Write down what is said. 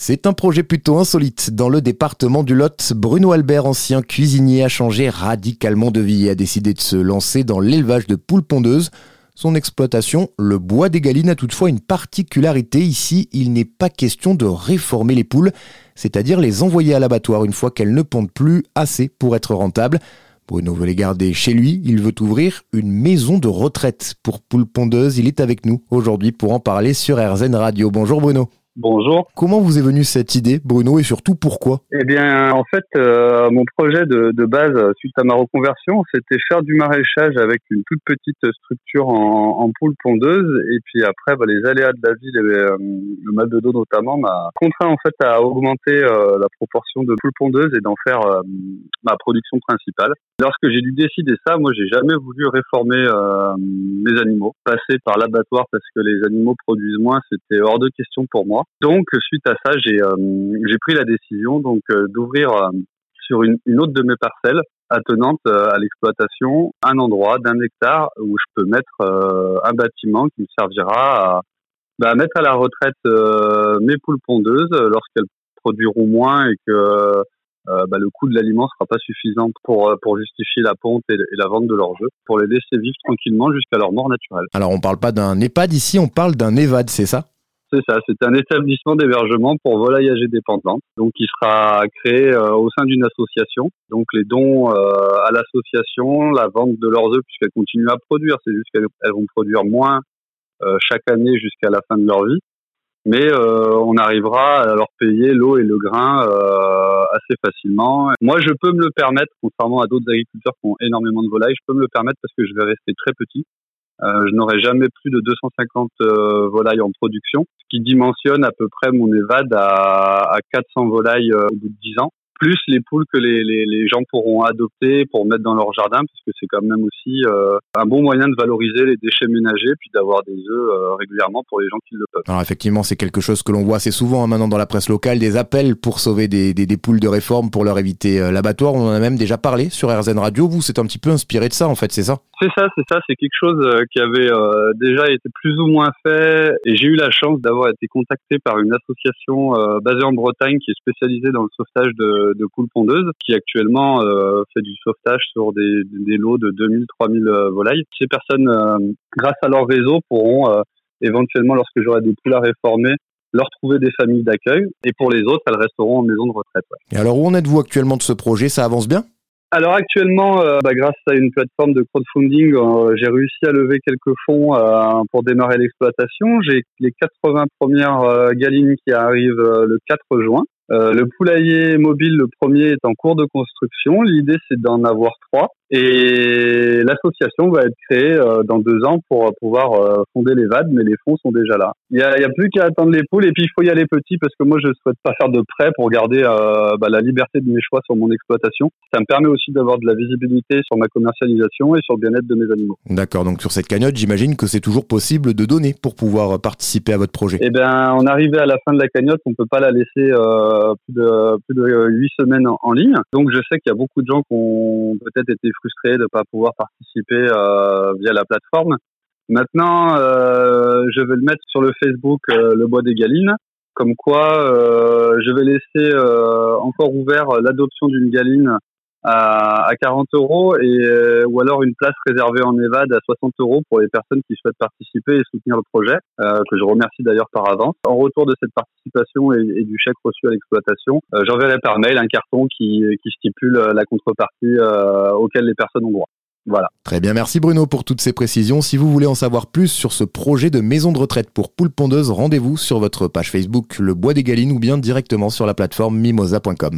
C'est un projet plutôt insolite. Dans le département du Lot, Bruno Albert, ancien cuisinier, a changé radicalement de vie et a décidé de se lancer dans l'élevage de poules pondeuses. Son exploitation, le bois des Galines, a toutefois une particularité. Ici, il n'est pas question de réformer les poules, c'est-à-dire les envoyer à l'abattoir une fois qu'elles ne pondent plus assez pour être rentables. Bruno veut les garder chez lui. Il veut ouvrir une maison de retraite pour poules pondeuses. Il est avec nous aujourd'hui pour en parler sur RZN Radio. Bonjour Bruno. Bonjour. Comment vous est venue cette idée, Bruno, et surtout pourquoi Eh bien, en fait, euh, mon projet de, de, base, suite à ma reconversion, c'était faire du maraîchage avec une toute petite structure en, en poule pondeuse. Et puis après, bah, les aléas de la ville, et, euh, le mal de dos notamment, m'a contraint en fait à augmenter euh, la proportion de poules pondeuses et d'en faire euh, ma production principale. Lorsque j'ai dû décider ça, moi, j'ai jamais voulu réformer mes animaux. Passer par l'abattoir parce que les animaux produisent moins, c'était hors de question pour moi. Donc, suite à ça, j'ai euh, j'ai pris la décision donc euh, d'ouvrir euh, sur une, une, autre de mes parcelles attenantes à l'exploitation un endroit d'un hectare où je peux mettre un bâtiment qui me servira à bah, mettre à la retraite mes poules pondeuses lorsqu'elles produiront moins et que bah, le coût de l'aliment sera pas suffisant pour pour justifier la ponte et, la vente de leurs œufs, pour les laisser vivre tranquillement jusqu'à leur mort naturelle. Alors on parle pas d'un EHPAD ici, on parle d'un EVAD, c'est ça? C'est ça, c'est un établissement d'hébergement pour volailles âgées dépendantes, donc qui sera créé euh, au sein d'une association. Donc les dons euh, à l'association, la vente de leurs œufs puisqu'elles continuent à produire, c'est juste qu'elles vont produire moins euh, chaque année jusqu'à la fin de leur vie. Mais on arrivera à leur payer l'eau et le grain assez facilement. Moi, je peux me le permettre, contrairement à d'autres agriculteurs qui ont énormément de volailles, je peux me le permettre parce que je vais rester très petit. Euh, je n'aurai jamais plus de 250 euh, volailles en production, qui dimensionne à peu près mon EVAD à, à 400 volailles euh, au bout de 10 ans plus les poules que les, les, les, gens pourront adopter pour mettre dans leur jardin, parce que c'est quand même aussi euh, un bon moyen de valoriser les déchets ménagers, puis d'avoir des œufs euh, régulièrement pour les gens qui le peuvent. Alors effectivement, c'est quelque chose que l'on voit assez souvent hein, maintenant dans la presse locale, des appels pour sauver des, des, des poules de réforme, pour leur éviter euh, l'abattoir. On en a même déjà parlé sur RZN Radio. Vous, c'est un petit peu inspiré de ça, en fait, c'est ça? C'est ça, c'est ça. C'est quelque chose qui avait déjà été plus ou moins fait, et j'ai eu la chance d'avoir été contacté par une association basée en Bretagne qui est spécialisée dans le sauvetage de de, poules pondeuses qui actuellement euh, fait du sauvetage sur des, des lots de 2000, 3000 euh, volailles. Ces personnes, euh, grâce à leur réseau, pourront éventuellement, lorsque j'aurai des poules à réformer, leur trouver des familles d'accueil. Et pour les autres, elles resteront en maison de retraite. Et alors, où en êtes-vous actuellement de ce projet? Ça avance bien? Alors actuellement, bah, grâce à une plateforme de crowdfunding, j'ai réussi à lever quelques fonds pour démarrer l'exploitation. J'ai les 80 premières galines qui arrivent le 4 juin. Euh, le poulailler mobile, le premier, est en cours de construction. L'idée, c'est d'en avoir trois. Et l'association va être créée euh, dans deux ans pour euh, pouvoir euh, fonder les VAD, mais les fonds sont déjà là. Il y a, y a, plus qu'à attendre les poules et puis il faut y aller petit parce que moi je souhaite pas faire de prêt pour garder bah, la liberté de mes choix sur mon exploitation. Ça me permet aussi d'avoir de la visibilité sur ma commercialisation et sur le bien-être de mes animaux. D'accord, donc sur cette cagnotte, j'imagine que c'est toujours possible de donner pour pouvoir participer à votre projet. Eh bien, on arrivait à la fin de la cagnotte, on peut pas la laisser plus de plus de huit semaines en, en ligne. Donc je sais qu'il y a beaucoup de gens qui ont peut-être été frustré de ne pas pouvoir participer euh, via la plateforme. Maintenant, euh, je vais le mettre sur le Facebook euh, Le Bois des Galines, comme quoi je vais laisser encore ouvert l'adoption d'une galine à, 40 euros et euh, ou alors une place réservée en EVAD à 60 euros pour les personnes qui souhaitent participer et soutenir le projet, euh, que je remercie d'ailleurs par avance. En retour de cette participation et, du chèque reçu à l'exploitation, euh, j'enverrai par mail un carton qui, qui stipule la contrepartie auquel les personnes ont droit. Voilà. Très bien, merci Bruno pour toutes ces précisions. Si vous voulez en savoir plus sur ce projet de maison de retraite pour poules pondeuses, rendez-vous sur votre page Facebook Le Bois des Galines ou bien directement sur la plateforme mimosa.com.